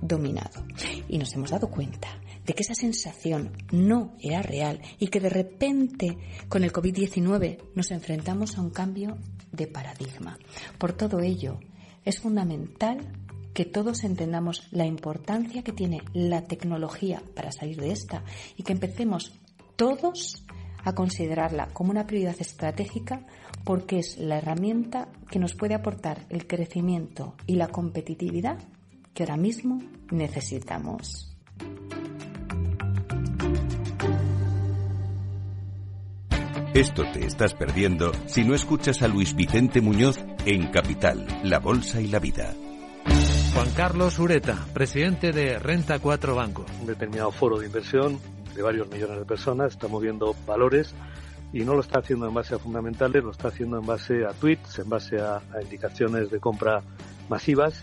dominado. Y nos hemos dado cuenta de que esa sensación no era real y que de repente con el COVID-19 nos enfrentamos a un cambio de paradigma. Por todo ello, es fundamental que todos entendamos la importancia que tiene la tecnología para salir de esta y que empecemos todos a considerarla como una prioridad estratégica porque es la herramienta que nos puede aportar el crecimiento y la competitividad que ahora mismo necesitamos. Esto te estás perdiendo si no escuchas a Luis Vicente Muñoz en Capital, La Bolsa y la Vida. Juan Carlos Ureta, presidente de Renta 4 Banco. Un determinado foro de inversión de varios millones de personas está moviendo valores y no lo está haciendo en base a fundamentales, lo está haciendo en base a tweets, en base a, indicaciones de compra masivas,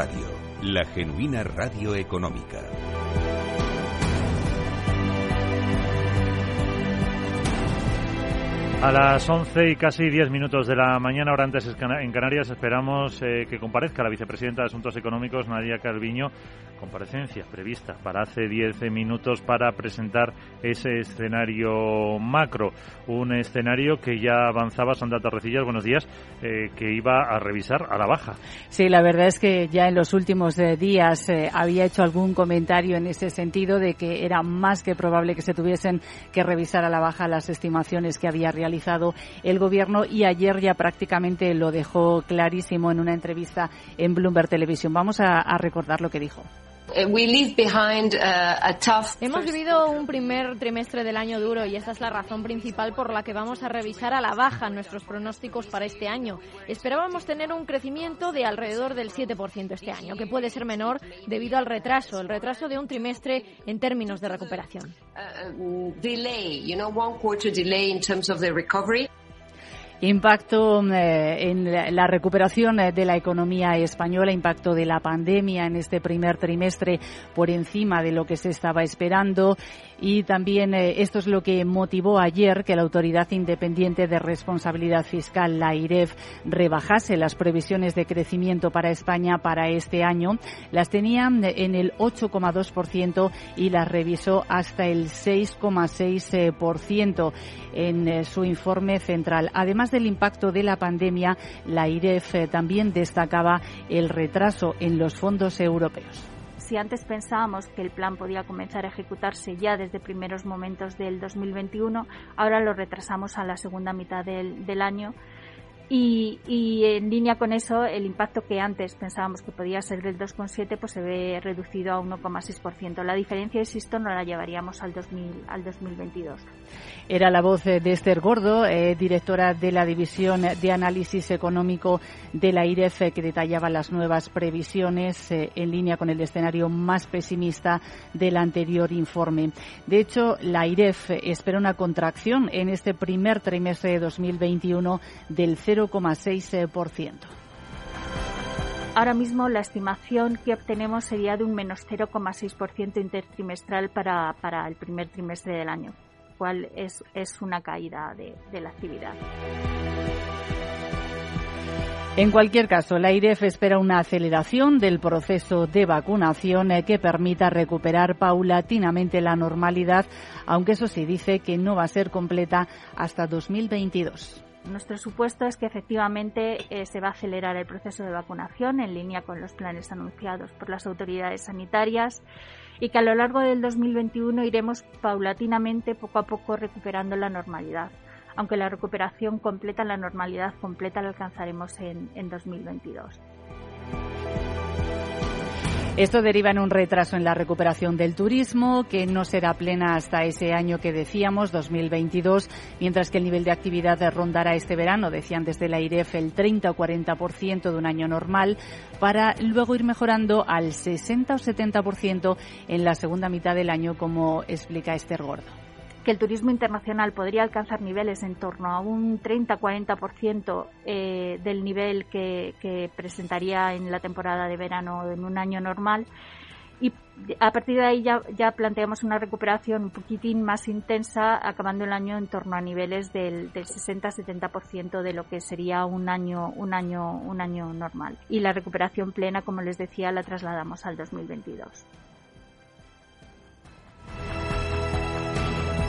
Radio, la genuina radio económica. A las 11 y casi 10 minutos de la mañana, ahora antes en Canarias, esperamos eh, que comparezca la vicepresidenta de Asuntos Económicos, Nadia Calviño, comparecencia prevista para hace 10 minutos para presentar ese escenario macro. Un escenario que ya avanzaba, Sandra Torrecillas, buenos días, eh, que iba a revisar a la baja. Sí, la verdad es que ya en los últimos eh, días había hecho algún comentario en ese sentido de que era más que probable que se tuviesen que revisar a la baja las estimaciones que había realizado el Gobierno y ayer ya prácticamente lo dejó clarísimo en una entrevista en Bloomberg Televisión. Vamos a, a recordar lo que dijo. Uh, Hemos vivido un primer trimestre del año duro y esa es la razón principal por la que vamos a revisar a la baja nuestros pronósticos para este año. Esperábamos tener un crecimiento de alrededor del 7% este año, que puede ser menor debido al retraso, el retraso de un trimestre en términos de recuperación. Uh, delay, you know, one quarter delay in terms of the recovery. Impacto eh, en la recuperación eh, de la economía española, impacto de la pandemia en este primer trimestre por encima de lo que se estaba esperando y también eh, esto es lo que motivó ayer que la Autoridad Independiente de Responsabilidad Fiscal, la IREF, rebajase las previsiones de crecimiento para España para este año. Las tenía en el 8,2% y las revisó hasta el 6,6% en su informe central. Además del impacto de la pandemia, la IREF también destacaba el retraso en los fondos europeos. Si antes pensábamos que el plan podía comenzar a ejecutarse ya desde primeros momentos del 2021, ahora lo retrasamos a la segunda mitad del año y, en línea con eso, el impacto que antes pensábamos que podía ser del 2,7, pues se ve reducido a 1,6%. La diferencia, insisto, no la llevaríamos al, 2000, al 2022. Era la voz de Esther Gordo, eh, directora de la División de Análisis Económico de la IREF, que detallaba las nuevas previsiones eh, en línea con el escenario más pesimista del anterior informe. De hecho, la IREF espera una contracción en este primer trimestre de 2021 del 0 0,6%. Ahora mismo la estimación que obtenemos sería de un menos 0,6% intertrimestral para, para, el primer trimestre del año, cual es, es una caída de, de la actividad. En cualquier caso, la IREF espera una aceleración del proceso de vacunación eh, que permita recuperar paulatinamente la normalidad, aunque eso sí dice que no va a ser completa hasta 2022. Nuestro supuesto es que efectivamente eh, se va a acelerar el proceso de vacunación en línea con los planes anunciados por las autoridades sanitarias y que a lo largo del 2021 iremos paulatinamente, poco a poco, recuperando la normalidad, aunque la recuperación completa, la normalidad completa, la alcanzaremos en, en 2022. Esto deriva en un retraso en la recuperación del turismo, que no será plena hasta ese año que decíamos, 2022, mientras que el nivel de actividad rondará este verano, decían desde la IREF, el 30 o 40% de un año normal, para luego ir mejorando al 60 o 70% en la segunda mitad del año, como explica Esther Gordo que el turismo internacional podría alcanzar niveles en torno a un 30-40% eh, del nivel que, presentaría en la temporada de verano en un año normal. Y a partir de ahí ya, ya planteamos una recuperación un poquitín más intensa, acabando el año en torno a niveles del, del 60-70% de lo que sería un año, un, año, un año normal. Y la recuperación plena, como les decía, la trasladamos al 2022.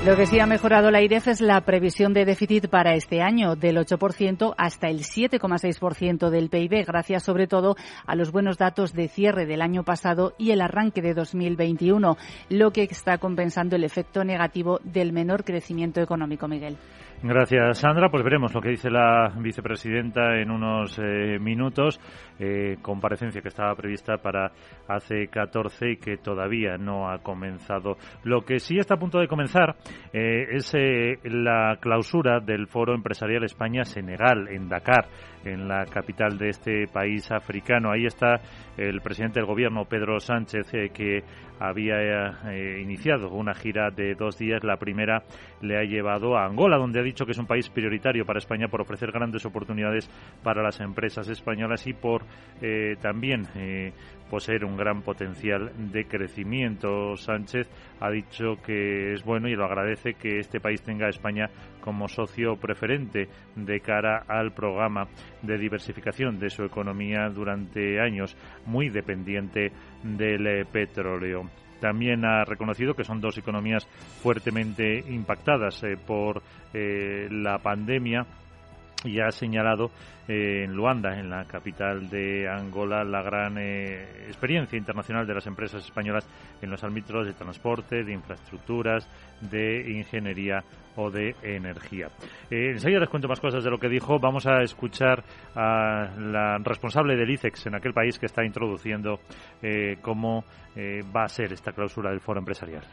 Lo que sí ha mejorado la IREF es la previsión de déficit para este año, del 8% hasta el 7,6% del PIB, gracias sobre todo a los buenos datos de cierre del año pasado y el arranque de 2021, lo que está compensando el efecto negativo del menor crecimiento económico, Miguel. Gracias, Sandra. Pues veremos lo que dice la vicepresidenta en unos eh, minutos. Eh, comparecencia que estaba prevista para hace 14 y que todavía no ha comenzado. Lo que sí está a punto de comenzar eh, es la clausura del Foro Empresarial España-Senegal en Dakar, en la capital de este país africano. Ahí está el presidente del gobierno, Pedro Sánchez, que había iniciado una gira de dos días. La primera le ha llevado a Angola, donde ha dicho que es un país prioritario para España por ofrecer grandes oportunidades para las empresas españolas y por eh, también eh, poseer un gran potencial de crecimiento. Sánchez ha dicho que es bueno y lo agradece que este país tenga a España como socio preferente de cara al programa de diversificación de su economía durante años, muy dependiente del eh, petróleo. También ha reconocido que son dos economías fuertemente impactadas eh, por eh, la pandemia y ha señalado eh, en Luanda, en la capital de Angola, la gran experiencia internacional de las empresas españolas en los ámbitos de transporte, de infraestructuras, de ingeniería o de energía. Eh, enseguida les cuento más cosas de lo que dijo. Vamos a escuchar a la responsable del ICEX en aquel país que está introduciendo eh, cómo eh, va a ser esta cláusula del foro empresarial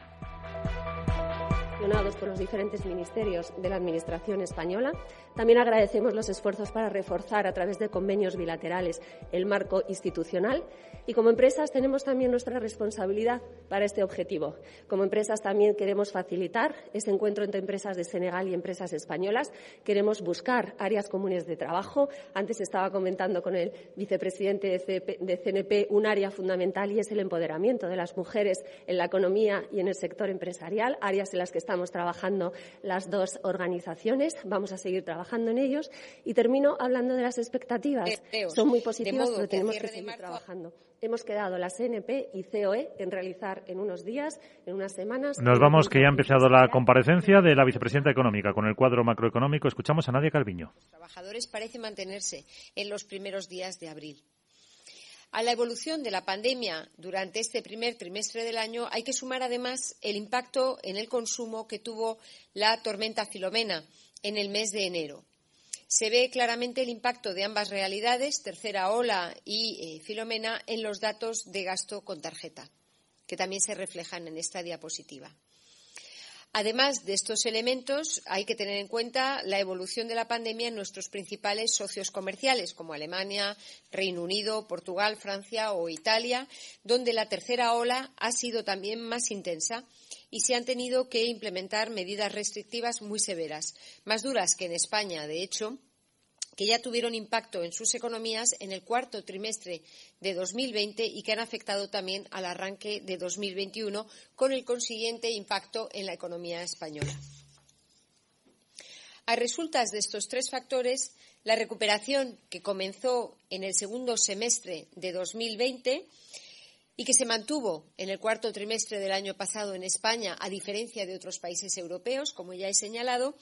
por los diferentes ministerios de la Administración española. También agradecemos los esfuerzos para reforzar a través de convenios bilaterales el marco institucional y como empresas tenemos también nuestra responsabilidad para este objetivo. Como empresas también queremos facilitar ese encuentro entre empresas de Senegal y empresas españolas. Queremos buscar áreas comunes de trabajo. Antes estaba comentando con el vicepresidente de CNP un área fundamental y es el empoderamiento de las mujeres en la economía y en el sector empresarial, áreas en las que estamos estamos trabajando las dos organizaciones, vamos a seguir trabajando en ellos y termino hablando de las expectativas. Son muy positivas, pero tenemos que seguir trabajando. Hemos quedado la CNP y COE en realizar en unos días, en unas semanas. Nos vamos, que ya ha empezado la comparecencia de la vicepresidenta económica con el cuadro macroeconómico. Escuchamos a Nadia Calviño. Los trabajadores parecen mantenerse en los primeros días de abril. A la evolución de la pandemia durante este primer trimestre del año hay que sumar además el impacto en el consumo que tuvo la tormenta Filomena en el mes de enero. Se ve claramente el impacto de ambas realidades, tercera ola y eh, Filomena, en los datos de gasto con tarjeta, que también se reflejan en esta diapositiva. Además de estos elementos, hay que tener en cuenta la evolución de la pandemia en nuestros principales socios comerciales, como Alemania, Reino Unido, Portugal, Francia o Italia, donde la tercera ola ha sido también más intensa y se han tenido que implementar medidas restrictivas muy severas, más duras que en España, de hecho, que ya tuvieron impacto en sus economías en el cuarto trimestre de 2020 y que han afectado también al arranque de 2021, con el consiguiente impacto en la economía española. A resultas de estos tres factores, la recuperación que comenzó en el segundo semestre de 2020 y que se mantuvo en el cuarto trimestre del año pasado en España, a diferencia de otros países europeos, como ya he señalado,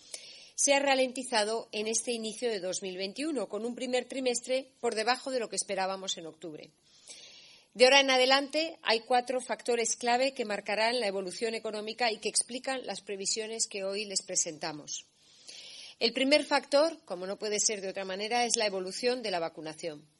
se ha ralentizado en este inicio de 2021, con un primer trimestre por debajo de lo que esperábamos en octubre. De ahora en adelante hay cuatro factores clave que marcarán la evolución económica y que explican las previsiones que hoy les presentamos. El primer factor, como no puede ser de otra manera, es la evolución de la vacunación.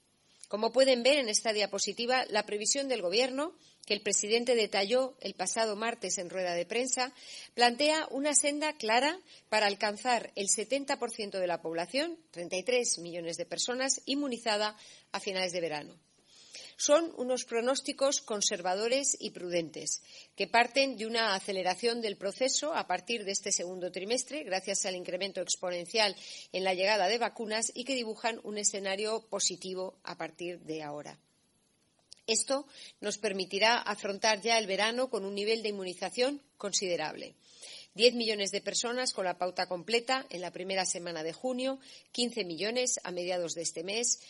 Como pueden ver en esta diapositiva, la previsión del Gobierno que el presidente detalló el pasado martes en rueda de prensa, plantea una senda clara para alcanzar el 70% de la población, 33 millones de personas, inmunizada a finales de verano. Son unos pronósticos conservadores y prudentes, que parten de una aceleración del proceso a partir de este segundo trimestre, gracias al incremento exponencial en la llegada de vacunas y que dibujan un escenario positivo a partir de ahora. Esto nos permitirá afrontar ya el verano con un nivel de inmunización considerable. Diez millones de personas con la pauta completa en la primera semana de junio, quince millones a mediados de este mes,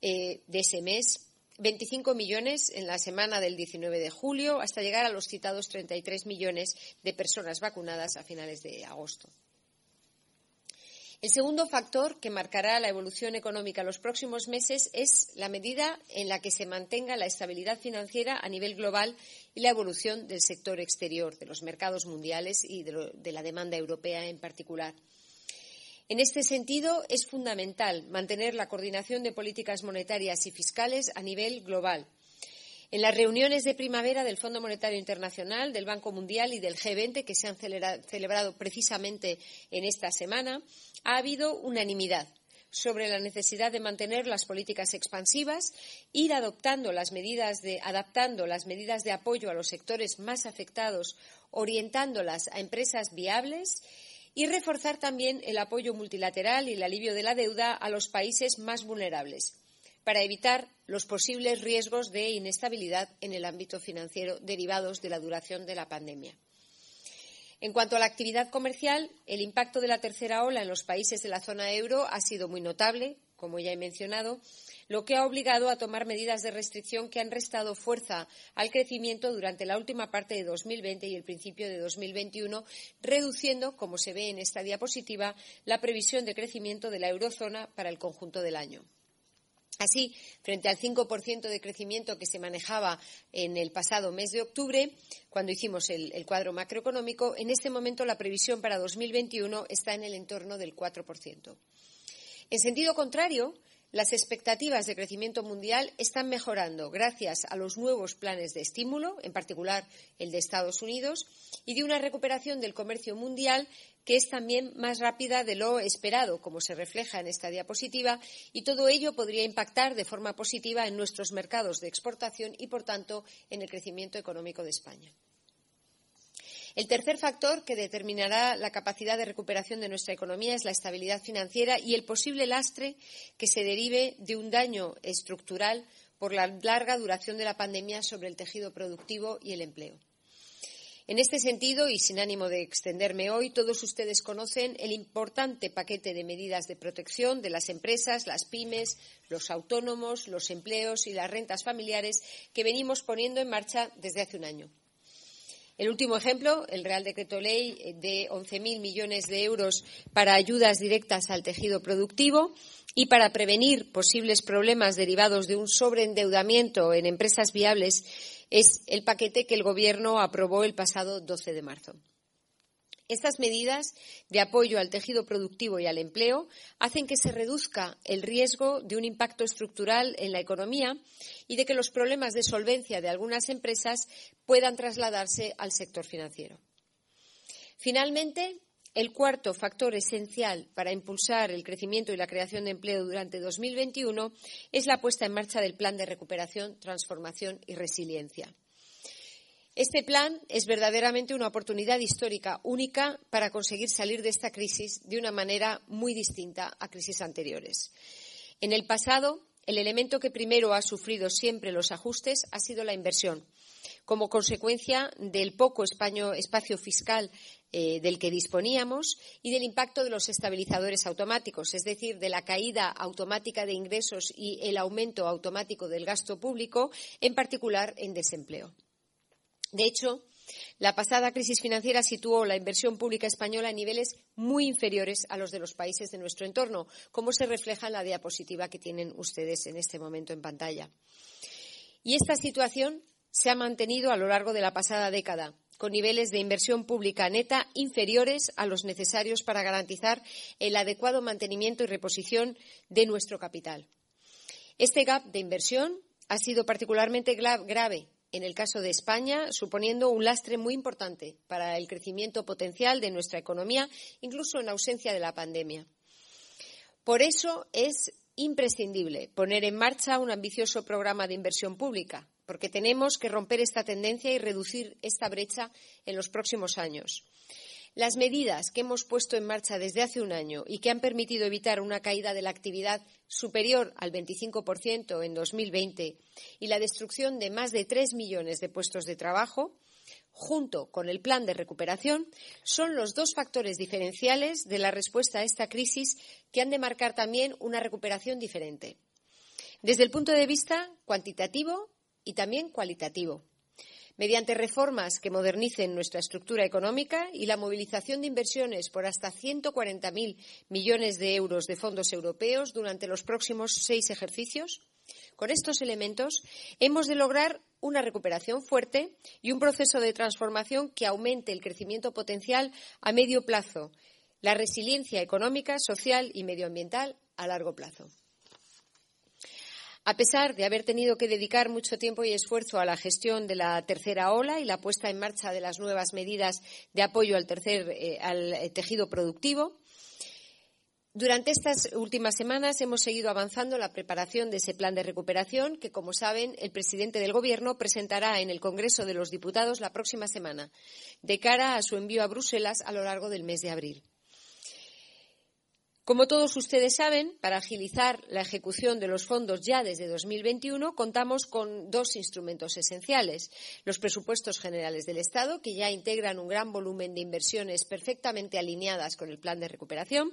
eh, de ese mes, 25 millones en la semana del 19 de julio, hasta llegar a los citados 33 millones de personas vacunadas a finales de agosto. El segundo factor que marcará la evolución económica en los próximos meses es la medida en la que se mantenga la estabilidad financiera a nivel global y la evolución del sector exterior, de los mercados mundiales y de, la demanda europea en particular. En este sentido, es fundamental mantener la coordinación de políticas monetarias y fiscales a nivel global, en las reuniones de primavera del Fondo Monetario Internacional, del Banco Mundial y del G20, que se han celebrado precisamente en esta semana, ha habido unanimidad sobre la necesidad de mantener las políticas expansivas, ir adoptando las medidas de, adaptando las medidas de apoyo a los sectores más afectados, orientándolas a empresas viables y reforzar también el apoyo multilateral y el alivio de la deuda a los países más vulnerables para evitar los posibles riesgos de inestabilidad en el ámbito financiero derivados de la duración de la pandemia. En cuanto a la actividad comercial, el impacto de la tercera ola en los países de la zona euro ha sido muy notable, como ya he mencionado, lo que ha obligado a tomar medidas de restricción que han restado fuerza al crecimiento durante la última parte de 2020 y el principio de 2021, reduciendo, como se ve en esta diapositiva, la previsión de crecimiento de la eurozona para el conjunto del año. Así, frente al 5% de crecimiento que se manejaba en el pasado mes de octubre, cuando hicimos el, cuadro macroeconómico, en este momento la previsión para 2021 está en el entorno del 4%. En sentido contrario, las expectativas de crecimiento mundial están mejorando gracias a los nuevos planes de estímulo, en particular el de Estados Unidos, y de una recuperación del comercio mundial que es también más rápida de lo esperado, como se refleja en esta diapositiva, y todo ello podría impactar de forma positiva en nuestros mercados de exportación y, por tanto, en el crecimiento económico de España. El tercer factor que determinará la capacidad de recuperación de nuestra economía es la estabilidad financiera y el posible lastre que se derive de un daño estructural por la larga duración de la pandemia sobre el tejido productivo y el empleo. En este sentido, y sin ánimo de extenderme hoy, todos ustedes conocen el importante paquete de medidas de protección de las empresas, las pymes, los autónomos, los empleos y las rentas familiares que venimos poniendo en marcha desde hace un año. El último ejemplo, el Real Decreto Ley de 11.000 millones de euros para ayudas directas al tejido productivo y para prevenir posibles problemas derivados de un sobreendeudamiento en empresas viables es el paquete que el Gobierno aprobó el pasado 12 de marzo. Estas medidas de apoyo al tejido productivo y al empleo hacen que se reduzca el riesgo de un impacto estructural en la economía y de que los problemas de solvencia de algunas empresas puedan trasladarse al sector financiero. Finalmente, el cuarto factor esencial para impulsar el crecimiento y la creación de empleo durante 2021 es la puesta en marcha del Plan de Recuperación, Transformación y Resiliencia. Este plan es verdaderamente una oportunidad histórica única para conseguir salir de esta crisis de una manera muy distinta a crisis anteriores. En el pasado, el elemento que primero ha sufrido siempre los ajustes ha sido la inversión, como consecuencia del poco espacio fiscal eh, del que disponíamos y del impacto de los estabilizadores automáticos, es decir, de la caída automática de ingresos y el aumento automático del gasto público, en particular en desempleo. De hecho, la pasada crisis financiera situó la inversión pública española a niveles muy inferiores a los de los países de nuestro entorno, como se refleja en la diapositiva que tienen ustedes en este momento en pantalla. Y esta situación se ha mantenido a lo largo de la pasada década, con niveles de inversión pública neta inferiores a los necesarios para garantizar el adecuado mantenimiento y reposición de nuestro capital. Este gap de inversión ha sido particularmente grave en el caso de España, suponiendo un lastre muy importante para el crecimiento potencial de nuestra economía, incluso en ausencia de la pandemia. Por eso es imprescindible poner en marcha un ambicioso programa de inversión pública, porque tenemos que romper esta tendencia y reducir esta brecha en los próximos años. Las medidas que hemos puesto en marcha desde hace un año y que han permitido evitar una caída de la actividad superior al 25% en 2020 y la destrucción de más de tres millones de puestos de trabajo, junto con el plan de recuperación, son los dos factores diferenciales de la respuesta a esta crisis que han de marcar también una recuperación diferente, desde el punto de vista cuantitativo y también cualitativo mediante reformas que modernicen nuestra estructura económica y la movilización de inversiones por hasta 140.000 millones de euros de fondos europeos durante los próximos seis ejercicios. Con estos elementos hemos de lograr una recuperación fuerte y un proceso de transformación que aumente el crecimiento potencial a medio plazo, la resiliencia económica, social y medioambiental a largo plazo. A pesar de haber tenido que dedicar mucho tiempo y esfuerzo a la gestión de la tercera ola y la puesta en marcha de las nuevas medidas de apoyo al eh, eh, tejido productivo, durante estas últimas semanas hemos seguido avanzando en la preparación de ese plan de recuperación que, como saben, el presidente del Gobierno presentará en el Congreso de los Diputados la próxima semana, de cara a su envío a Bruselas a lo largo del mes de abril. Como todos ustedes saben, para agilizar la ejecución de los fondos ya desde 2021, contamos con dos instrumentos esenciales. Los presupuestos generales del Estado, que ya integran un gran volumen de inversiones perfectamente alineadas con el plan de recuperación,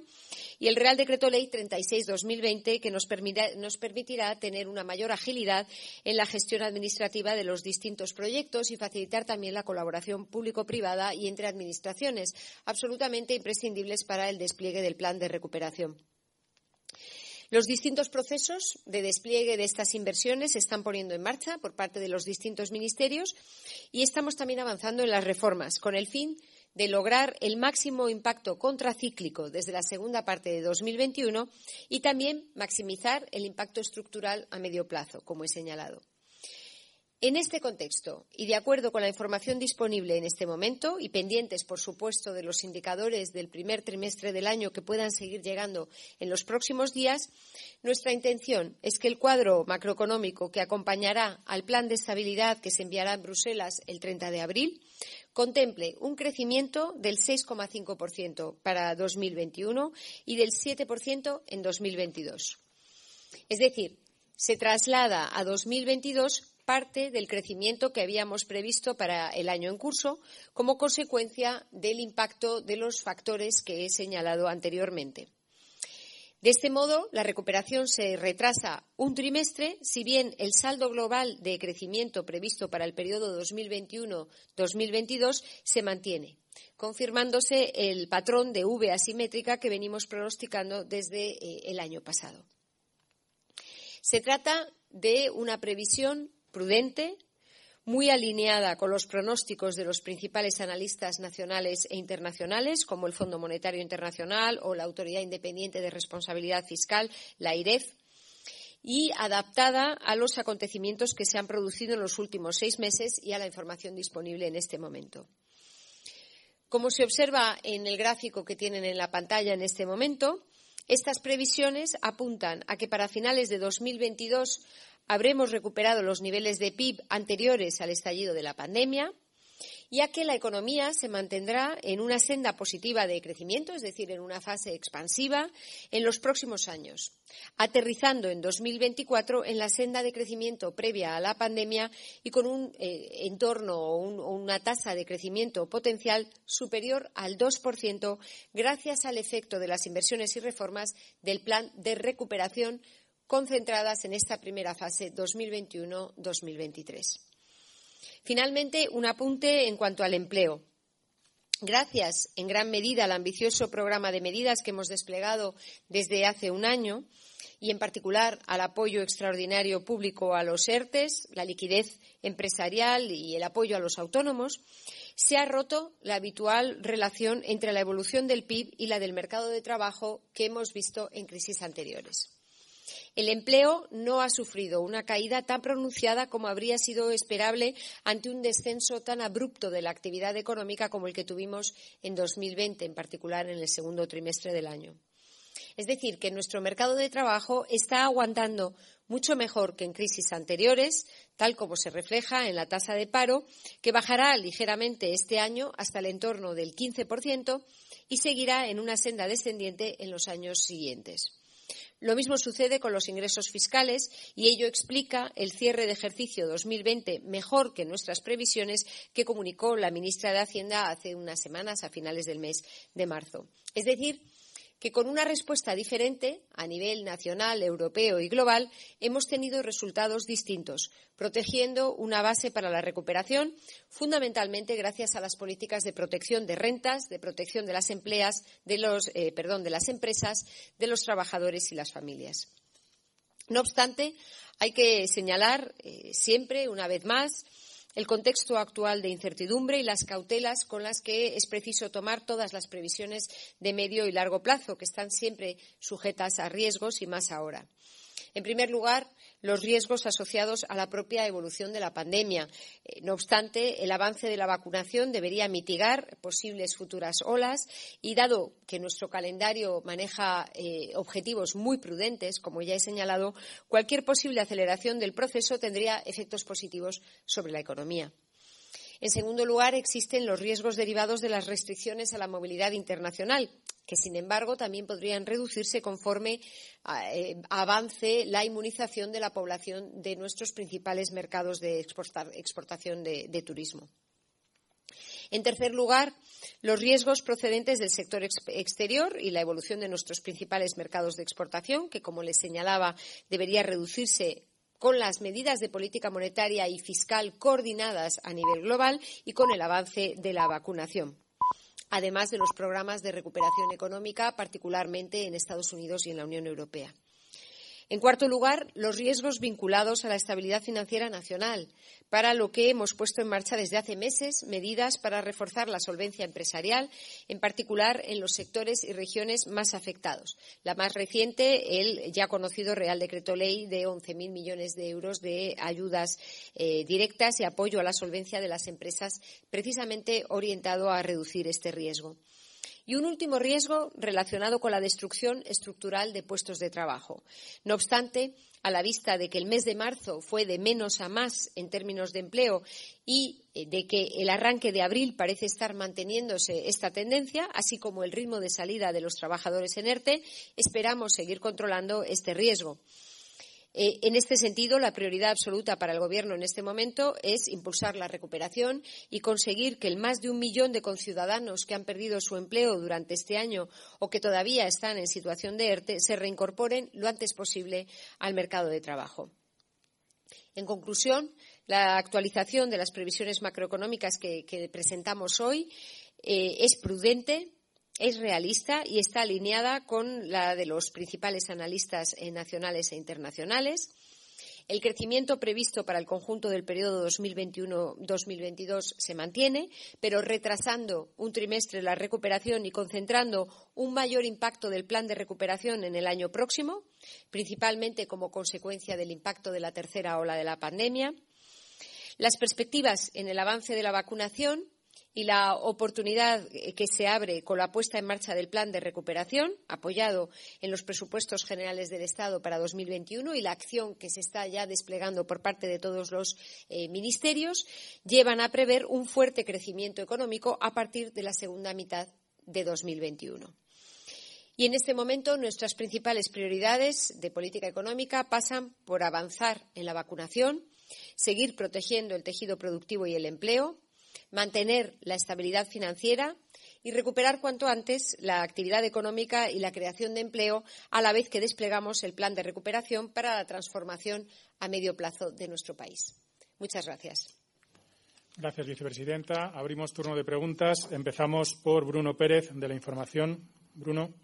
y el Real Decreto Ley 36-2020, que nos, nos permitirá tener una mayor agilidad en la gestión administrativa de los distintos proyectos y facilitar también la colaboración público-privada y entre administraciones, absolutamente imprescindibles para el despliegue del plan de recuperación los distintos procesos de despliegue de estas inversiones se están poniendo en marcha por parte de los distintos ministerios y estamos también avanzando en las reformas con el fin de lograr el máximo impacto contracíclico desde la segunda parte de 2021 y también maximizar el impacto estructural a medio plazo, como he señalado. En este contexto, y de acuerdo con la información disponible en este momento y pendientes, por supuesto, de los indicadores del primer trimestre del año que puedan seguir llegando en los próximos días, nuestra intención es que el cuadro macroeconómico que acompañará al plan de estabilidad que se enviará en Bruselas el 30 de abril contemple un crecimiento del 6,5% para 2021 y del 7% en 2022. Es decir, se traslada a 2022 parte del crecimiento que habíamos previsto para el año en curso como consecuencia del impacto de los factores que he señalado anteriormente. De este modo, la recuperación se retrasa un trimestre, si bien el saldo global de crecimiento previsto para el periodo 2021-2022 se mantiene, confirmándose el patrón de V asimétrica que venimos pronosticando desde eh, el año pasado. Se trata de una previsión prudente, muy alineada con los pronósticos de los principales analistas nacionales e internacionales, como el Fondo Monetario Internacional o la Autoridad Independiente de Responsabilidad Fiscal, la IREF, y adaptada a los acontecimientos que se han producido en los últimos seis meses y a la información disponible en este momento. Como se observa en el gráfico que tienen en la pantalla en este momento, estas previsiones apuntan a que para finales de 2022 habremos recuperado los niveles de PIB anteriores al estallido de la pandemia, ya que la economía se mantendrá en una senda positiva de crecimiento, es decir, en una fase expansiva, en los próximos años, aterrizando en 2024 en la senda de crecimiento previa a la pandemia y con un eh, entorno o una tasa de crecimiento potencial superior al 2% gracias al efecto de las inversiones y reformas del plan de recuperación concentradas en esta primera fase 2021-2023. Finalmente, un apunte en cuanto al empleo. Gracias en gran medida al ambicioso programa de medidas que hemos desplegado desde hace un año y, en particular, al apoyo extraordinario público a los ERTES, la liquidez empresarial y el apoyo a los autónomos, se ha roto la habitual relación entre la evolución del PIB y la del mercado de trabajo que hemos visto en crisis anteriores. El empleo no ha sufrido una caída tan pronunciada como habría sido esperable ante un descenso tan abrupto de la actividad económica como el que tuvimos en 2020, en particular en el segundo trimestre del año. Es decir, que nuestro mercado de trabajo está aguantando mucho mejor que en crisis anteriores, tal como se refleja en la tasa de paro, que bajará ligeramente este año hasta el entorno del 15% y seguirá en una senda descendiente en los años siguientes. Lo mismo sucede con los ingresos fiscales y ello explica el cierre de ejercicio 2020 mejor que nuestras previsiones que comunicó la ministra de Hacienda hace unas semanas a finales del mes de marzo. Es decir, que con una respuesta diferente a nivel nacional, europeo y global hemos tenido resultados distintos, protegiendo una base para la recuperación, fundamentalmente gracias a las políticas de protección de rentas, de protección de las empleas, de eh, las empresas, de los trabajadores y las familias. No obstante, hay que señalar eh, siempre, una vez más, el contexto actual de incertidumbre y las cautelas con las que es preciso tomar todas las previsiones de medio y largo plazo, que están siempre sujetas a riesgos y más ahora. En primer lugar, los riesgos asociados a la propia evolución de la pandemia. Eh, no obstante, el avance de la vacunación debería mitigar posibles futuras olas y, dado que nuestro calendario maneja eh, objetivos muy prudentes, como ya he señalado, cualquier posible aceleración del proceso tendría efectos positivos sobre la economía. En segundo lugar, existen los riesgos derivados de las restricciones a la movilidad internacional que sin embargo también podrían reducirse conforme eh, avance la inmunización de la población de nuestros principales mercados de exportación de turismo. En tercer lugar, los riesgos procedentes del sector exterior y la evolución de nuestros principales mercados de exportación, que, como les señalaba, debería reducirse con las medidas de política monetaria y fiscal coordinadas a nivel global y con el avance de la vacunación además de los programas de recuperación económica, particularmente en Estados Unidos y en la Unión Europea. En cuarto lugar, los riesgos vinculados a la estabilidad financiera nacional, para lo que hemos puesto en marcha desde hace meses medidas para reforzar la solvencia empresarial, en particular en los sectores y regiones más afectados. La más reciente, el ya conocido Real Decreto Ley de 11.000 millones de euros de ayudas eh, directas y apoyo a la solvencia de las empresas, precisamente orientado a reducir este riesgo. Y un último riesgo relacionado con la destrucción estructural de puestos de trabajo. No obstante, a la vista de que el mes de marzo fue de menos a más en términos de empleo y eh, de que el arranque de abril parece estar manteniéndose esta tendencia, así como el ritmo de salida de los trabajadores en ERTE, esperamos seguir controlando este riesgo. Eh, en este sentido, la prioridad absoluta para el Gobierno en este momento es impulsar la recuperación y conseguir que el más de un millón de conciudadanos que han perdido su empleo durante este año o que todavía están en situación de ERTE se reincorporen lo antes posible al mercado de trabajo. En conclusión, la actualización de las previsiones macroeconómicas que, presentamos hoy eh, es prudente, es realista y está alineada con la de los principales analistas eh, nacionales e internacionales. El crecimiento previsto para el conjunto del periodo 2021-2022 se mantiene, pero retrasando un trimestre la recuperación y concentrando un mayor impacto del plan de recuperación en el año próximo, principalmente como consecuencia del impacto de la tercera ola de la pandemia. Las perspectivas en el avance de la vacunación y la oportunidad que se abre con la puesta en marcha del plan de recuperación, apoyado en los presupuestos generales del Estado para 2021 y la acción que se está ya desplegando por parte de todos los eh, ministerios, llevan a prever un fuerte crecimiento económico a partir de la segunda mitad de 2021. Y en este momento nuestras principales prioridades de política económica pasan por avanzar en la vacunación, seguir protegiendo el tejido productivo y el empleo, mantener la estabilidad financiera y recuperar cuanto antes la actividad económica y la creación de empleo, a la vez que desplegamos el plan de recuperación para la transformación a medio plazo de nuestro país. Muchas gracias. Gracias, vicepresidenta. Abrimos turno de preguntas. Empezamos por Bruno Pérez, de la Información. Bruno.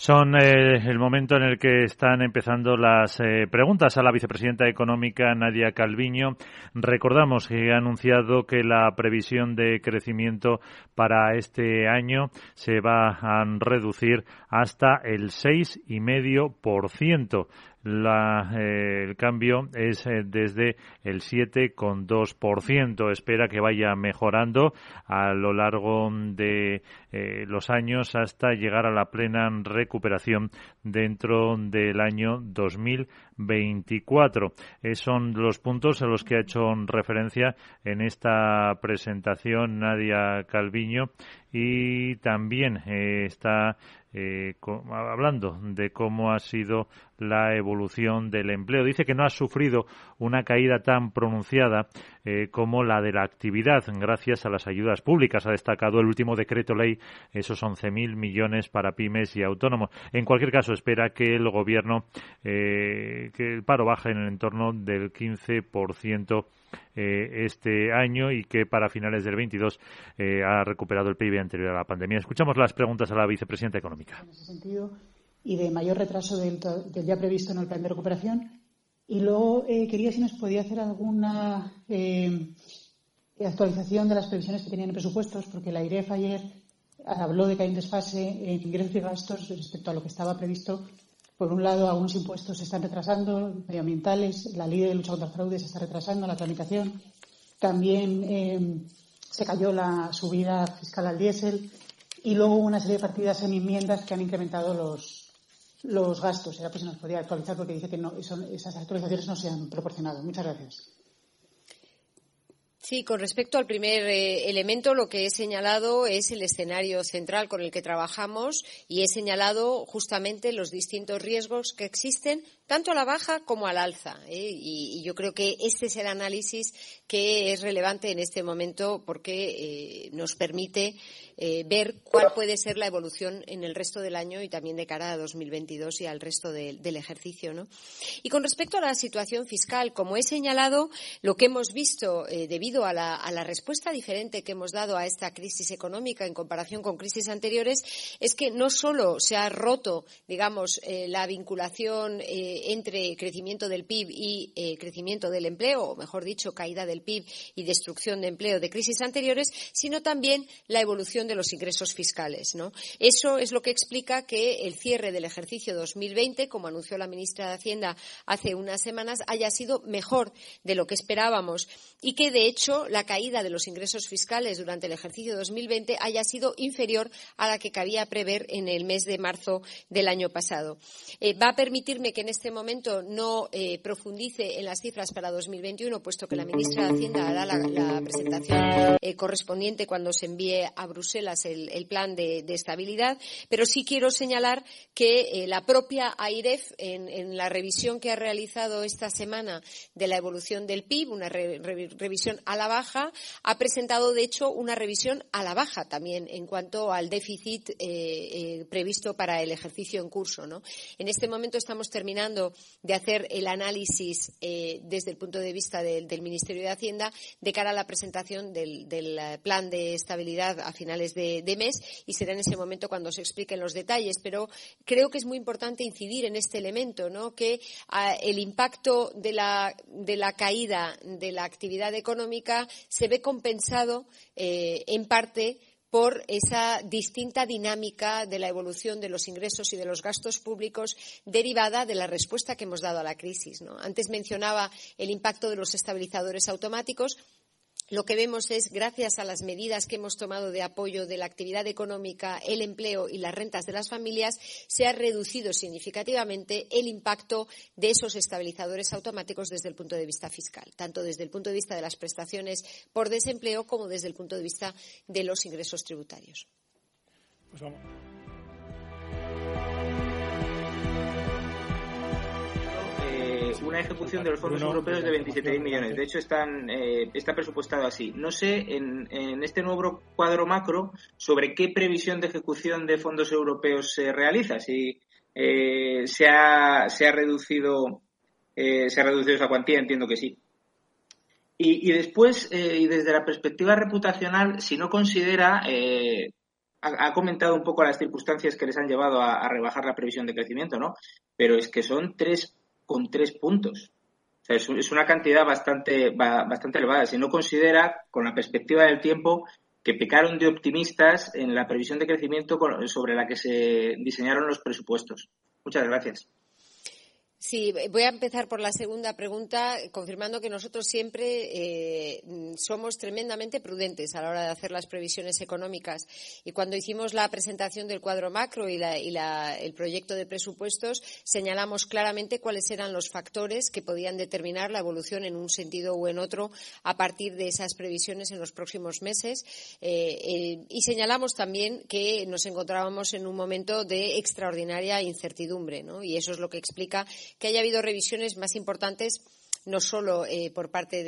Son eh, el momento en el que están empezando las eh, preguntas a la vicepresidenta económica Nadia Calviño. Recordamos que ha anunciado que la previsión de crecimiento para este año se va a reducir hasta el 6,5%. La, eh, el cambio es eh, desde el 7,2%. Espera que vaya mejorando a lo largo de eh, los años hasta llegar a la plena recuperación dentro del año 2024. son los puntos a los que ha hecho referencia en esta presentación Nadia Calviño y también está eh, hablando de cómo ha sido la evolución del empleo. Dice que no ha sufrido una caída tan pronunciada eh, como la de la actividad gracias a las ayudas públicas. Ha destacado el último decreto ley esos 11.000 millones para pymes y autónomos. En cualquier caso, espera que el gobierno, eh, que el paro baje en el entorno del 15% eh, este año y que para finales del 22 eh, ha recuperado el PIB anterior a la pandemia. Escuchamos las preguntas a la vicepresidenta económica. En ese sentido, y de mayor retraso del, ya previsto en el plan de recuperación. Y luego eh, quería si nos podía hacer alguna actualización de las previsiones que tenían en presupuestos, porque la IREF ayer habló de que hay un desfase en ingresos y gastos respecto a lo que estaba previsto por un lado, algunos impuestos se están retrasando, medioambientales, la ley de lucha contra el fraude se está retrasando, la tramitación. También eh, se cayó la subida fiscal al diésel y luego una serie de partidas en enmiendas que han incrementado los, los gastos. Era pues se nos podía actualizar porque dice que no, esas actualizaciones no se han proporcionado. Muchas gracias. Sí, con respecto al primer eh, elemento, lo que he señalado es el escenario central con el que trabajamos y he señalado justamente los distintos riesgos que existen tanto a la baja como al alza. ¿eh? Y, yo creo que este es el análisis que es relevante en este momento porque eh, nos permite eh, ver cuál puede ser la evolución en el resto del año y también de cara a 2022 y al resto del ejercicio. ¿no? Y con respecto a la situación fiscal, como he señalado, lo que hemos visto debido a la, a la, respuesta diferente que hemos dado a esta crisis económica en comparación con crisis anteriores es que no solo se ha roto, digamos, la vinculación entre crecimiento del PIB y eh, crecimiento del empleo, o mejor dicho, caída del PIB y destrucción de empleo de crisis anteriores, sino también la evolución de los ingresos fiscales. Eso es lo que explica que el cierre del ejercicio 2020, como anunció la ministra de Hacienda hace unas semanas, haya sido mejor de lo que esperábamos y que, de hecho, la caída de los ingresos fiscales durante el ejercicio 2020 haya sido inferior a la que cabía prever en el mes de marzo del año pasado. Eh, va a permitirme que en este momento no eh, profundice en las cifras para 2021, puesto que la ministra de Hacienda hará la, presentación eh, correspondiente cuando se envíe a Bruselas el, plan de, estabilidad. Pero sí quiero señalar que la propia AIREF, en, la revisión que ha realizado esta semana de la evolución del PIB, una revisión a la baja, ha presentado, de hecho, una revisión a la baja también en cuanto al déficit eh, eh, previsto para el ejercicio en curso. En este momento estamos terminando de hacer el análisis eh, desde el punto de vista del Ministerio de Hacienda de cara a la presentación del, plan de estabilidad a finales de, mes y será en ese momento cuando se expliquen los detalles. Pero creo que es muy importante incidir en este elemento, ¿no? que ah, el impacto de la, de la caída de la actividad económica se ve compensado eh, en parte por esa distinta dinámica de la evolución de los ingresos y de los gastos públicos derivada de la respuesta que hemos dado a la crisis. Antes mencionaba el impacto de los estabilizadores automáticos lo que vemos es, gracias a las medidas que hemos tomado de apoyo de la actividad económica, el empleo y las rentas de las familias, se ha reducido significativamente el impacto de esos estabilizadores automáticos desde el punto de vista fiscal, tanto desde el punto de vista de las prestaciones por desempleo como desde el punto de vista de los ingresos tributarios. Pues una ejecución de los fondos europeos de 27.000 millones. De hecho, están, eh, está presupuestado así. No sé, en, este nuevo cuadro macro, sobre qué previsión de ejecución de fondos europeos se realiza. Si eh, se, ha, se, ha reducido, eh, se ha reducido esa cuantía, entiendo que sí. Y, después, y desde la perspectiva reputacional, si no considera ha, comentado un poco las circunstancias que les han llevado a, a, rebajar la previsión de crecimiento, ¿no? Pero es que son tres con tres puntos. es, una cantidad bastante, bastante elevada. Si no considera, con la perspectiva del tiempo, que pecaron de optimistas en la previsión de crecimiento sobre la que se diseñaron los presupuestos. Muchas gracias. Sí, voy a empezar por la segunda pregunta, confirmando que nosotros siempre eh, somos tremendamente prudentes a la hora de hacer las previsiones económicas. Y cuando hicimos la presentación del cuadro macro y, el proyecto de presupuestos, señalamos claramente cuáles eran los factores que podían determinar la evolución en un sentido u en otro a partir de esas previsiones en los próximos meses. Eh, eh, y señalamos también que nos encontrábamos en un momento de extraordinaria incertidumbre, ¿no? Y eso es lo que explica que haya habido revisiones más importantes no solo eh, por parte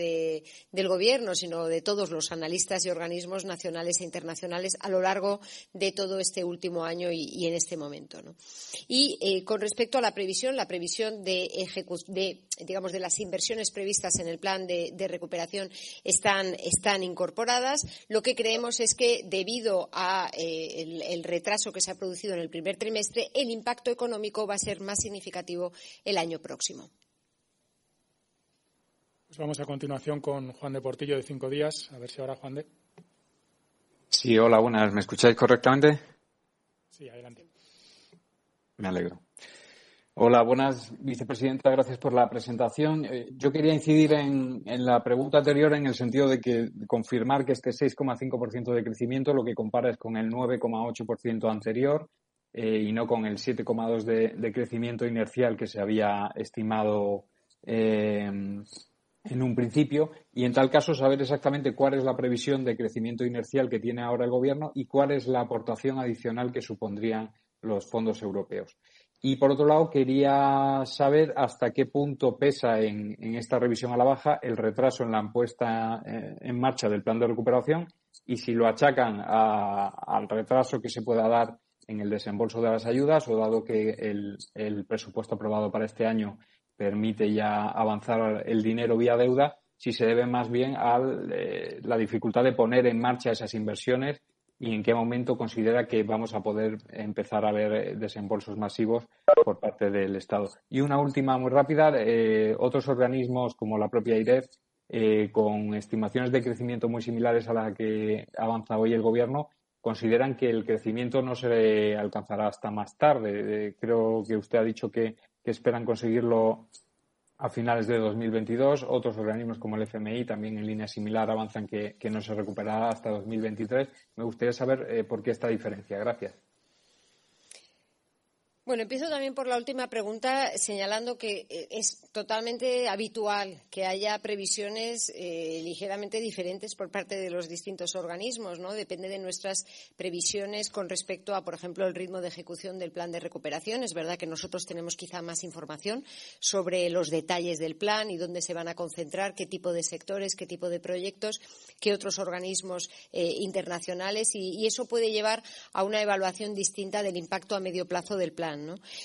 del Gobierno, sino de todos los analistas y organismos nacionales e internacionales a lo largo de todo este último año y, en este momento. Y eh, con respecto a la previsión, la previsión de, de las inversiones previstas en el plan de, recuperación están, incorporadas. Lo que creemos es que, debido al eh, retraso que se ha producido en el primer trimestre, el impacto económico va a ser más significativo el año próximo. Pues vamos a continuación con Juan de Portillo de Cinco Días. A ver si ahora Juan de. Sí, hola, buenas. ¿Me escucháis correctamente? Sí, adelante. Me alegro. Hola, buenas, vicepresidenta. Gracias por la presentación. Eh, yo quería incidir en, la pregunta anterior en el sentido de que confirmar que este 6,5% de crecimiento lo que compara es con el 9,8% anterior eh, y no con el 7,2% de, de, crecimiento inercial que se había estimado eh, en un principio y en tal caso saber exactamente cuál es la previsión de crecimiento inercial que tiene ahora el gobierno y cuál es la aportación adicional que supondrían los fondos europeos. Y por otro lado, quería saber hasta qué punto pesa en, esta revisión a la baja el retraso en la puesta eh, en marcha del plan de recuperación y si lo achacan al retraso que se pueda dar en el desembolso de las ayudas o dado que el presupuesto aprobado para este año permite ya avanzar el dinero vía deuda, si se debe más bien a eh, la dificultad de poner en marcha esas inversiones y en qué momento considera que vamos a poder empezar a ver eh, desembolsos masivos por parte del Estado. Y una última muy rápida, eh, otros organismos como la propia IREF, con estimaciones de crecimiento muy similares a la que avanza hoy el Gobierno, consideran que el crecimiento no se alcanzará hasta más tarde. creo que usted ha dicho que que esperan conseguirlo a finales de 2022. Otros organismos como el FMI también en línea similar avanzan que, no se recuperará hasta 2023. Me gustaría saber eh, por qué esta diferencia. Gracias. Bueno, empiezo también por la última pregunta, señalando que eh, es totalmente habitual que haya previsiones eh, ligeramente diferentes por parte de los distintos organismos, ¿no? Depende de nuestras previsiones con respecto a, por ejemplo, el ritmo de ejecución del plan de recuperación. Es verdad que nosotros tenemos quizá más información sobre los detalles del plan y dónde se van a concentrar, qué tipo de sectores, qué tipo de proyectos, qué otros organismos eh, internacionales y, y eso puede llevar a una evaluación distinta del impacto a medio plazo del plan.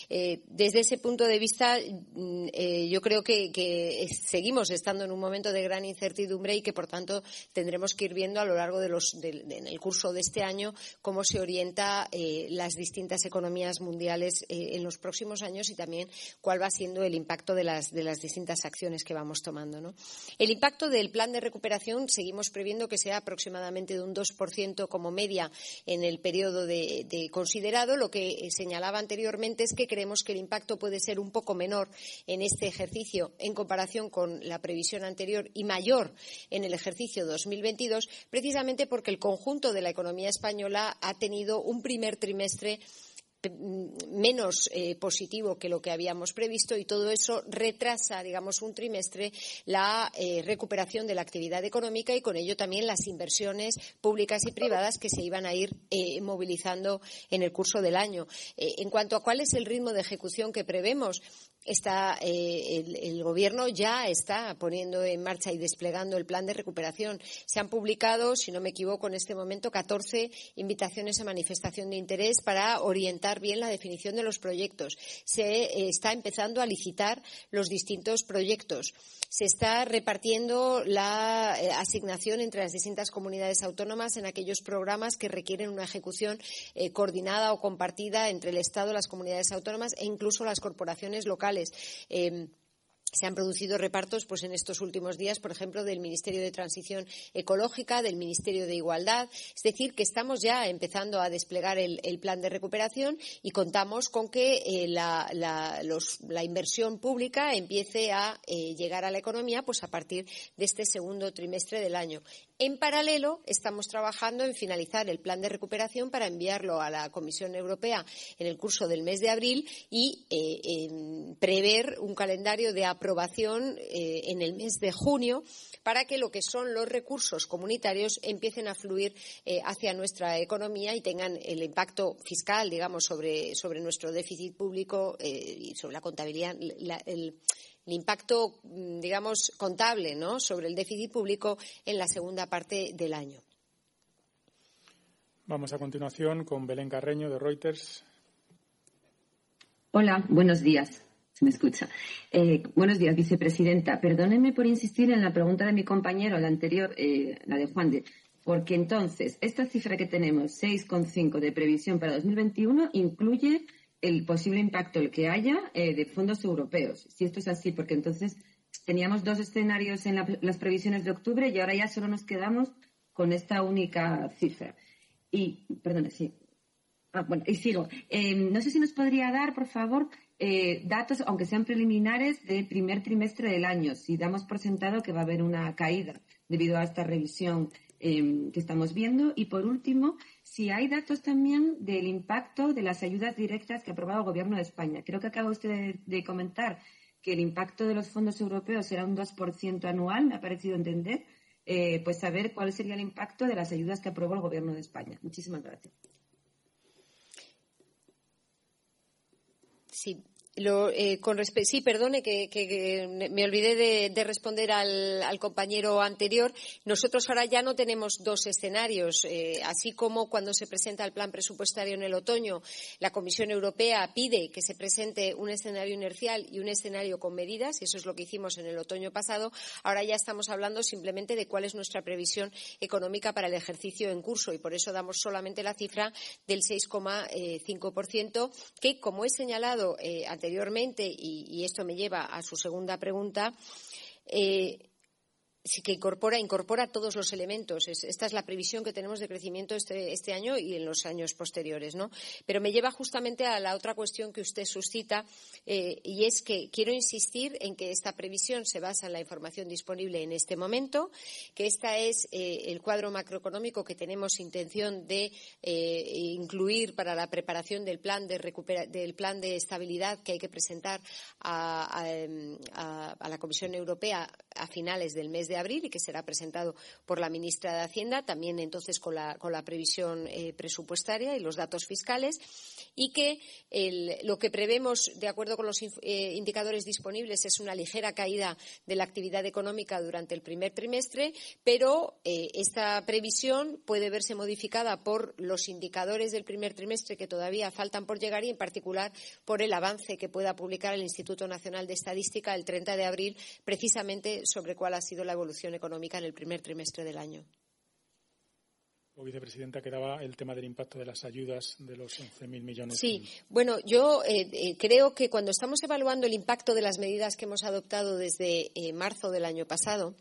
Eh, desde ese punto de vista, mm, eh, yo creo que, seguimos estando en un momento de gran incertidumbre y que, por tanto, tendremos que ir viendo a lo largo de los, en el curso de este año cómo se orienta eh, las distintas economías mundiales en los próximos años y también cuál va siendo el impacto de las, de las distintas acciones que vamos tomando. El impacto del plan de recuperación seguimos previendo que sea aproximadamente de un 2% como media en el periodo de considerado, lo que señalaba anteriormente es que creemos que el impacto puede ser un poco menor en este ejercicio en comparación con la previsión anterior y mayor en el ejercicio 2022, precisamente porque el conjunto de la economía española ha tenido un primer trimestre menos eh, positivo que lo que habíamos previsto y todo eso retrasa, digamos, un trimestre la eh, recuperación de la actividad económica y con ello también las inversiones públicas y privadas que se iban a ir eh, movilizando en el curso del año. en cuanto a cuál es el ritmo de ejecución que prevemos, eh, el, Gobierno ya está poniendo en marcha y desplegando el plan de recuperación. Se han publicado, si no me equivoco, en este momento 14 invitaciones a manifestación de interés para orientar bien la definición de los proyectos. Se eh, está empezando a licitar los distintos proyectos. Se está repartiendo la eh, asignación entre las distintas comunidades autónomas en aquellos programas que requieren una ejecución coordinada o compartida entre el Estado, las comunidades autónomas e incluso las corporaciones locales Em, se han producido repartos pues en estos últimos días, por ejemplo, del Ministerio de Transición Ecológica, del Ministerio de Igualdad. Es decir, que estamos ya empezando a desplegar el, plan de recuperación y contamos con que eh, la, inversión pública empiece a eh, llegar a la economía pues a partir de este segundo trimestre del año. En paralelo, estamos trabajando en finalizar el plan de recuperación para enviarlo a la Comisión Europea en el curso del mes de abril y eh, prever un calendario de aprobación eh, en el mes de junio para que lo que son los recursos comunitarios empiecen a fluir eh, hacia nuestra economía y tengan el impacto fiscal, digamos, sobre, nuestro déficit público y sobre la contabilidad, el, el impacto, mm, digamos, contable ¿no? sobre el déficit público en la segunda parte del año. Vamos a continuación con Belén Carreño de Reuters. Hola, buenos días. Se me escucha. Eh, buenos días, vicepresidenta. Perdóneme por insistir en la pregunta de mi compañero, la anterior, eh, la de Juan de, porque entonces esta cifra que tenemos, 6,5 de previsión para 2021, incluye el posible impacto, el que haya, eh, de fondos europeos. Si esto es así, porque entonces teníamos dos escenarios en las previsiones de octubre y ahora ya solo nos quedamos con esta única cifra. Y, perdón, sí. Ah, bueno, y sigo. Eh, no sé si nos podría dar, por favor, eh, datos, aunque sean preliminares, del primer trimestre del año, si damos por sentado que va a haber una caída debido a esta revisión Em, que estamos viendo. Y por último, si hay datos también del impacto de las ayudas directas que ha aprobado el Gobierno de España. Creo que acaba usted de, comentar que el impacto de los fondos europeos será un 2% anual, me ha parecido entender, eh, pues saber cuál sería el impacto de las ayudas que aprobó el Gobierno de España. Muchísimas gracias. Sí, eh, sí, perdone que, me olvidé de, responder al, compañero anterior. Nosotros ahora ya no tenemos dos escenarios. Eh, así como cuando se presenta el plan presupuestario en el otoño, la Comisión Europea pide que se presente un escenario inercial y un escenario con medidas, y eso es lo que hicimos en el otoño pasado. Ahora ya estamos hablando simplemente de cuál es nuestra previsión económica para el ejercicio en curso y por eso damos solamente la cifra del 6,5%, que, como he señalado eh, anteriormente, anteriormente, y, esto me lleva a su segunda pregunta, eh, que incorpora, incorpora todos los elementos. esta es la previsión que tenemos de crecimiento este, este, año y en los años posteriores. ¿no? Pero me lleva justamente a la otra cuestión que usted suscita eh, y es que quiero insistir en que esta previsión se basa en la información disponible en este momento, que este es eh, el cuadro macroeconómico que tenemos intención de eh, incluir para la preparación del plan de, del plan de estabilidad que hay que presentar a, a la Comisión Europea a finales del mes de abril y que será presentado por la ministra de Hacienda, también entonces con la, previsión eh, presupuestaria y los datos fiscales, y que lo que prevemos, de acuerdo con los eh, indicadores disponibles, es una ligera caída de la actividad económica durante el primer trimestre, pero eh, esta previsión puede verse modificada por los indicadores del primer trimestre que todavía faltan por llegar y, en particular, por el avance que pueda publicar el Instituto Nacional de Estadística el 30 de abril, precisamente sobre cuál ha sido la evolución evolución económica en el primer trimestre del año. vicepresidenta, quedaba el tema del impacto de las ayudas de los 11.000 millones. Sí, bueno, yo eh, eh, creo que cuando estamos evaluando el impacto de las medidas que hemos adoptado desde eh, marzo del año pasado,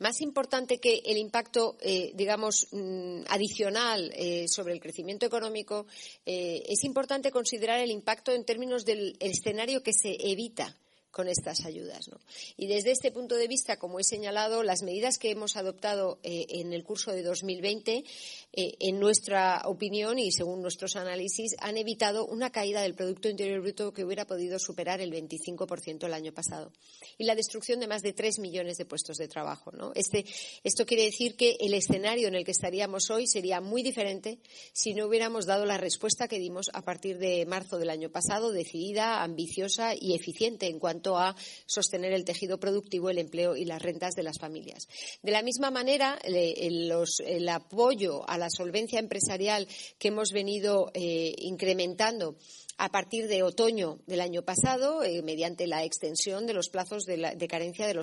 más importante que el impacto, digamos, mm, adicional sobre el crecimiento económico, es importante considerar el impacto en términos del escenario que se evita con estas ayudas. Y desde este punto de vista, como he señalado, las medidas que hemos adoptado eh, en el curso de 2020, eh, en nuestra opinión y según nuestros análisis, han evitado una caída del Producto Interior Bruto que hubiera podido superar el 25% el año pasado y la destrucción de más de tres millones de puestos de trabajo. Este, esto quiere decir que el escenario en el que estaríamos hoy sería muy diferente si no hubiéramos dado la respuesta que dimos a partir de marzo del año pasado, decidida, ambiciosa y eficiente en cuanto a sostener el tejido productivo, el empleo y las rentas de las familias. De la misma manera, el, apoyo a la solvencia empresarial que hemos venido eh, incrementando a partir de otoño del año pasado, eh, mediante la extensión de los plazos de, carencia de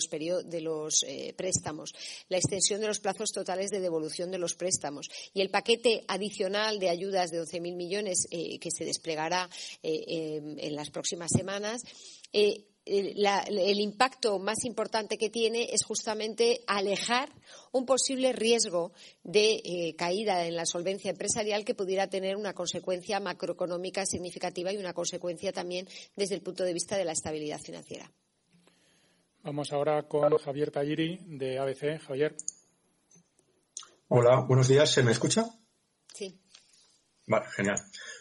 los, eh, préstamos, la extensión de los plazos totales de devolución de los préstamos y el paquete adicional de ayudas de 11.000 millones que se desplegará en las próximas semanas el impacto más importante que tiene es justamente alejar un posible riesgo de eh, caída en la solvencia empresarial que pudiera tener una consecuencia macroeconómica significativa y una consecuencia también desde el punto de vista de la estabilidad financiera. Vamos ahora con Javier Talliri de ABC. Javier. Hola, buenos días. ¿Se me escucha? Sí. Vale, genial.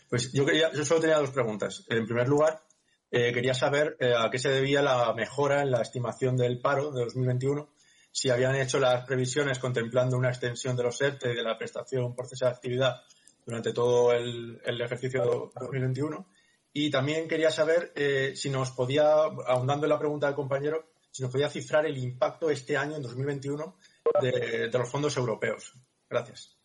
Pues yo quería, yo solo tenía dos preguntas. En primer lugar, eh, quería saber eh, a qué se debía la mejora en la estimación del paro de 2021, si habían hecho las previsiones contemplando una extensión de los ERTE y de la prestación por cese de actividad durante todo el, ejercicio de 2021. Y también quería saber eh, si nos podía, ahondando en la pregunta del compañero, si nos podía cifrar el impacto este año, en 2021, de los fondos europeos. Gracias.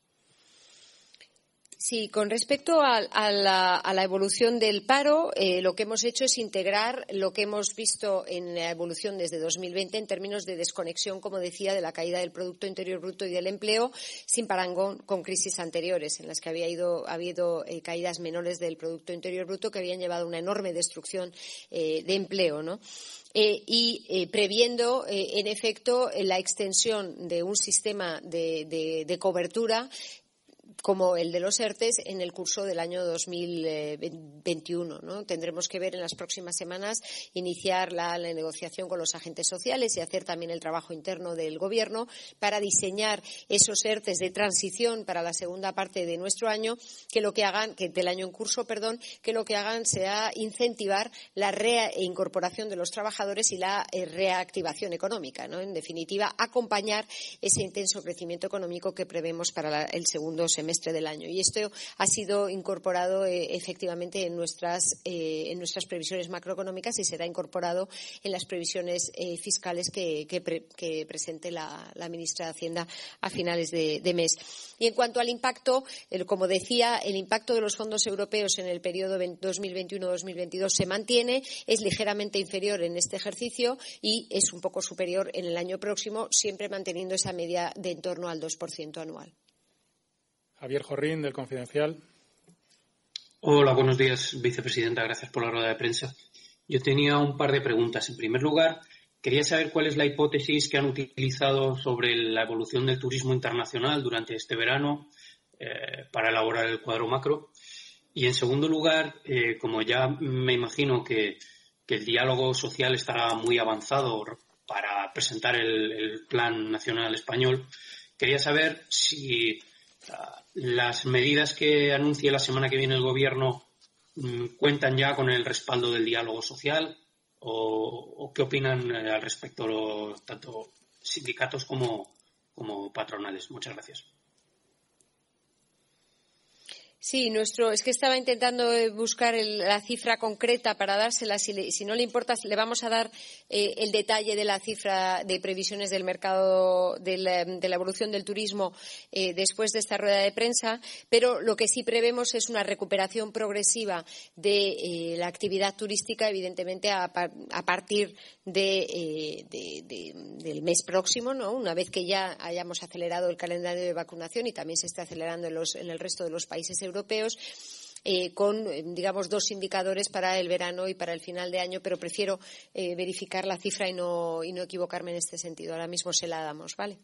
Sí, con respecto a, la, evolución del paro, eh, lo que hemos hecho es integrar lo que hemos visto en la evolución desde 2020 en términos de desconexión, como decía, de la caída del Producto Interior Bruto y del empleo, sin parangón con crisis anteriores, en las que había habido eh, caídas menores del Producto Interior Bruto que habían llevado a una enorme destrucción eh, de empleo, y previendo, en efecto, la extensión de un sistema de cobertura como el de los ERTES en el curso del año 2021. ¿no? Tendremos que ver en las próximas semanas iniciar la, negociación con los agentes sociales y hacer también el trabajo interno del Gobierno para diseñar esos ERTES de transición para la segunda parte de nuestro año, que lo que hagan, que del año en curso, perdón, que lo que hagan sea incentivar la reincorporación de los trabajadores y la eh, reactivación económica. En definitiva, acompañar ese intenso crecimiento económico que prevemos para el segundo semestre del año. Y esto ha sido incorporado eh, efectivamente en nuestras, eh, en nuestras previsiones macroeconómicas y será incorporado en las previsiones eh, fiscales que, presente la, ministra de Hacienda a finales de, mes. Y en cuanto al impacto, como decía, el impacto de los fondos europeos en el periodo 2021-2022 se mantiene, es ligeramente inferior en este ejercicio y es un poco superior en el año próximo, siempre manteniendo esa media de en torno al 2% anual. Javier Jorrín, del Confidencial. Hola, buenos días, vicepresidenta. Gracias por la rueda de prensa. Yo tenía un par de preguntas. En primer lugar, quería saber cuál es la hipótesis que han utilizado sobre la evolución del turismo internacional durante este verano eh, para elaborar el cuadro macro. Y en segundo lugar, eh, como ya me imagino que, el diálogo social estará muy avanzado para presentar el Plan Nacional Español, quería saber si las medidas que anuncie la semana que viene el Gobierno mm, cuentan ya con el respaldo del diálogo social o, qué opinan eh, al respecto tanto sindicatos como patronales. Muchas gracias. Sí, nuestro, es que estaba intentando eh, buscar la cifra concreta para dársela. Si, no le importa, le vamos a dar eh, el detalle de la cifra de previsiones del mercado, de la, evolución del turismo eh, después de esta rueda de prensa. Pero lo que sí prevemos es una recuperación progresiva de la actividad turística, evidentemente a, partir del mes próximo, ¿no? Una vez que ya hayamos acelerado el calendario de vacunación y también se esté acelerando en, en el resto de los países europeos europeos. Eh, con, eh, digamos, dos indicadores para el verano y para el final de año, pero prefiero eh, verificar la cifra y no, y no equivocarme en este sentido. Ahora mismo se la damos, ¿vale?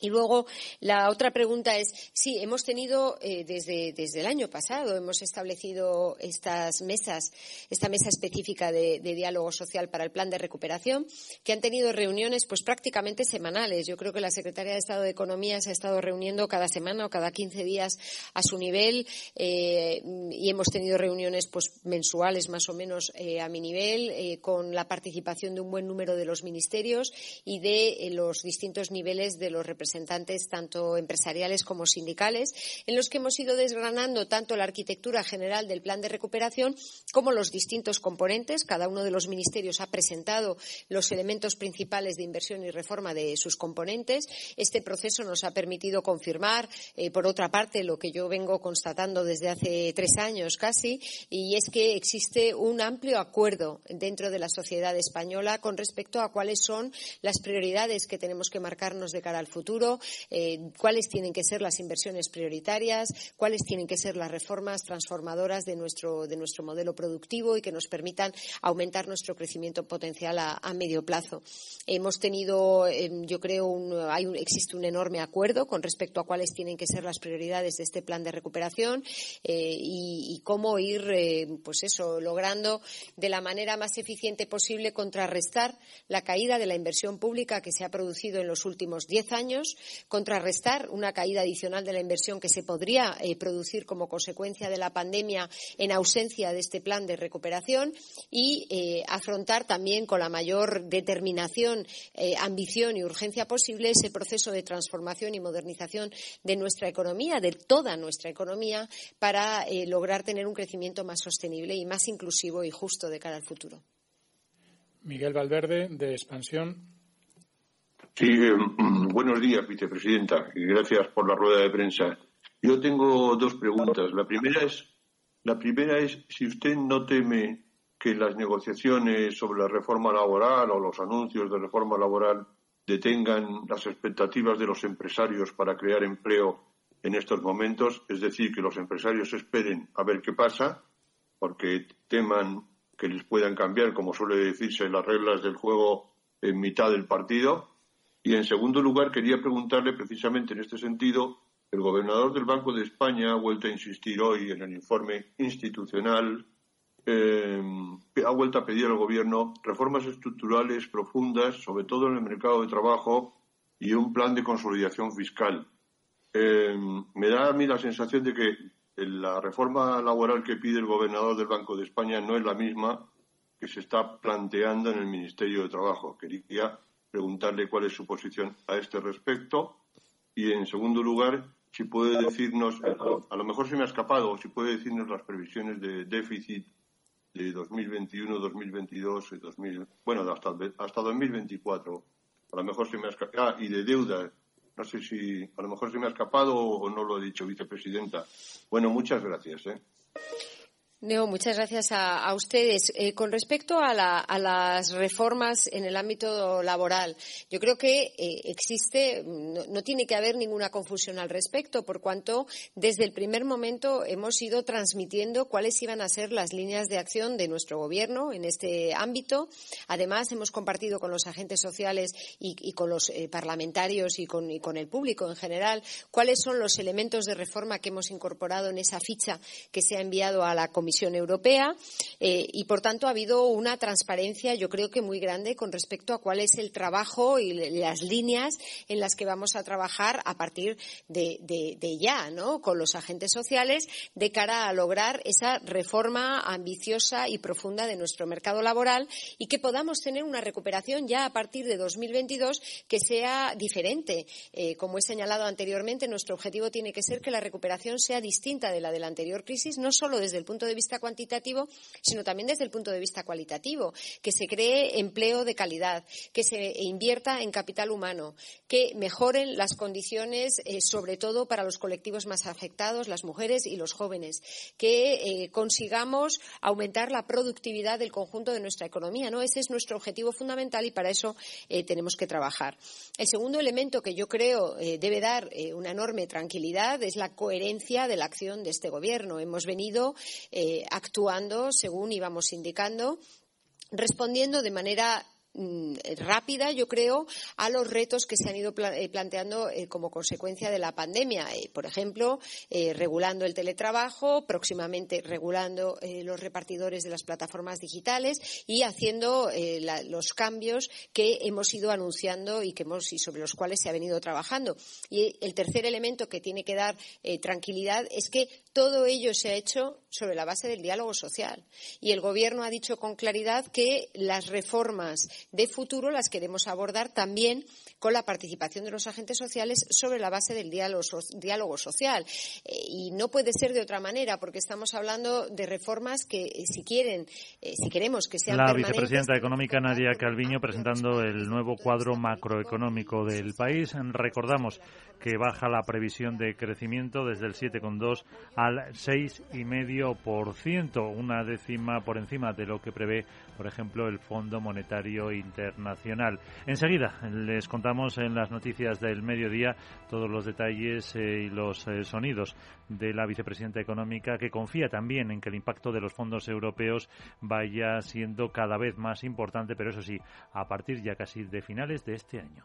Y luego la otra pregunta es, sí, hemos tenido eh, desde, desde, el año pasado, hemos establecido estas mesas, esta mesa específica de, diálogo social para el plan de recuperación, que han tenido reuniones pues prácticamente semanales. Yo creo que la Secretaría de Estado de Economía se ha estado reuniendo cada semana o cada 15 días a su nivel eh, y hemos tenido reuniones pues mensuales más o menos eh, a mi nivel con la participación de un buen número de los ministerios y de los distintos niveles de los representantes representantes tanto empresariales como sindicales, en los que hemos ido desgranando tanto la arquitectura general del plan de recuperación como los distintos componentes. Cada uno de los ministerios ha presentado los elementos principales de inversión y reforma de sus componentes. Este proceso nos ha permitido confirmar, eh, por otra parte, lo que yo vengo constatando desde hace tres años casi, y es que existe un amplio acuerdo dentro de la sociedad española con respecto a cuáles son las prioridades que tenemos que marcarnos de cara al futuro eh, cuáles tienen que ser las inversiones prioritarias, cuáles tienen que ser las reformas transformadoras de nuestro, de nuestro modelo productivo y que nos permitan aumentar nuestro crecimiento potencial a, medio plazo. Hemos tenido, eh, yo creo, hay existe un enorme acuerdo con respecto a cuáles tienen que ser las prioridades de este plan de recuperación eh, y, cómo ir, pues eso, logrando de la manera más eficiente posible contrarrestar la caída de la inversión pública que se ha producido en los últimos diez años contrarrestar una caída adicional de la inversión que se podría eh, producir como consecuencia de la pandemia en ausencia de este plan de recuperación y eh, afrontar también con la mayor determinación, eh, ambición y urgencia posible ese proceso de transformación y modernización de nuestra economía, de toda nuestra economía, para lograr tener un crecimiento más sostenible y más inclusivo y justo de cara al futuro. Miguel Valverde, de Expansión. Sí, eh, buenos días, vicepresidenta, y gracias por la rueda de prensa. Yo tengo dos preguntas. La primera es, la primera es si usted no teme que las negociaciones sobre la reforma laboral o los anuncios de reforma laboral detengan las expectativas de los empresarios para crear empleo en estos momentos, es decir, que los empresarios esperen a ver qué pasa, porque teman que les puedan cambiar, como suele decirse, las reglas del juego en mitad del partido y en segundo lugar, quería preguntarle precisamente en este sentido El gobernador del Banco de España ha vuelto a insistir hoy en el informe institucional, eh, ha vuelto a pedir al Gobierno reformas estructurales profundas, sobre todo en el mercado de trabajo, y un plan de consolidación fiscal. Eh, me da a mí la sensación de que la reforma laboral que pide el gobernador del Banco de España no es la misma que se está planteando en el Ministerio de Trabajo. Quería preguntarle cuál es su posición a este respecto y, en segundo lugar, si puede decirnos, a lo mejor se me ha escapado, si puede decirnos las previsiones de déficit de 2021, 2022, 2000, bueno, hasta, hasta 2024. A lo mejor se me ha escapado. Ah, y de deuda. No sé si a lo mejor se me ha escapado o no lo ha dicho, vicepresidenta. Bueno, muchas gracias. ¿eh? Neo, muchas gracias a, ustedes. Eh, con respecto a, las reformas en el ámbito laboral, yo creo que eh, existe, no, tiene que haber ninguna confusión al respecto, por cuanto desde el primer momento hemos ido transmitiendo cuáles iban a ser las líneas de acción de nuestro gobierno en este ámbito. Además, hemos compartido con los agentes sociales y, con los eh, parlamentarios y con, y con el público en general cuáles son los elementos de reforma que hemos incorporado en esa ficha que se ha enviado a la Comisión Europea eh, y, por tanto, ha habido una transparencia, yo creo que muy grande, con respecto a cuál es el trabajo y las líneas en las que vamos a trabajar a partir de, ya, ¿no? Con los agentes sociales de cara a lograr esa reforma ambiciosa y profunda de nuestro mercado laboral y que podamos tener una recuperación ya a partir de 2022 que sea diferente. Eh, como he señalado anteriormente, nuestro objetivo tiene que ser que la recuperación sea distinta de la de la anterior crisis, no solo desde el punto de vista cuantitativo, sino también desde el punto de vista cualitativo, que se cree empleo de calidad, que se invierta en capital humano, que mejoren las condiciones, eh, sobre todo para los colectivos más afectados, las mujeres y los jóvenes, que eh, consigamos aumentar la productividad del conjunto de nuestra economía. ¿no? Ese es nuestro objetivo fundamental y para eso eh, tenemos que trabajar. El segundo elemento que yo creo debe dar una enorme tranquilidad es la coherencia de la acción de este Gobierno. Hemos venido actuando según íbamos indicando respondiendo de manera Mm, rápida, yo creo, a los retos que se han ido eh, planteando eh, como consecuencia de la pandemia. Eh, por ejemplo, regulando el teletrabajo, próximamente regulando los repartidores de las plataformas digitales y haciendo los cambios que hemos ido anunciando y, que hemos, y sobre los cuales se ha venido trabajando. Y el tercer elemento que tiene que dar tranquilidad es que todo ello se ha hecho sobre la base del diálogo social. Y el Gobierno ha dicho con claridad que las reformas de futuro las queremos abordar también con la participación de los agentes sociales sobre la base del diálogo, social. Eh, y no puede ser de otra manera, porque estamos hablando de reformas que, eh, si quieren, eh, si queremos que sean La vicepresidenta económica Nadia Calviño presentando el nuevo cuadro macroeconómico del país. Recordamos que baja la previsión de crecimiento desde el 7,2 al 6,5%, una décima por encima de lo que prevé, por ejemplo, el Fondo Monetario Internacional. Enseguida les contamos en las noticias del mediodía todos los detalles eh, y los eh, sonidos de la vicepresidenta económica que confía también en que el impacto de los fondos europeos vaya siendo cada vez más importante, pero eso sí, a partir ya casi de finales de este año.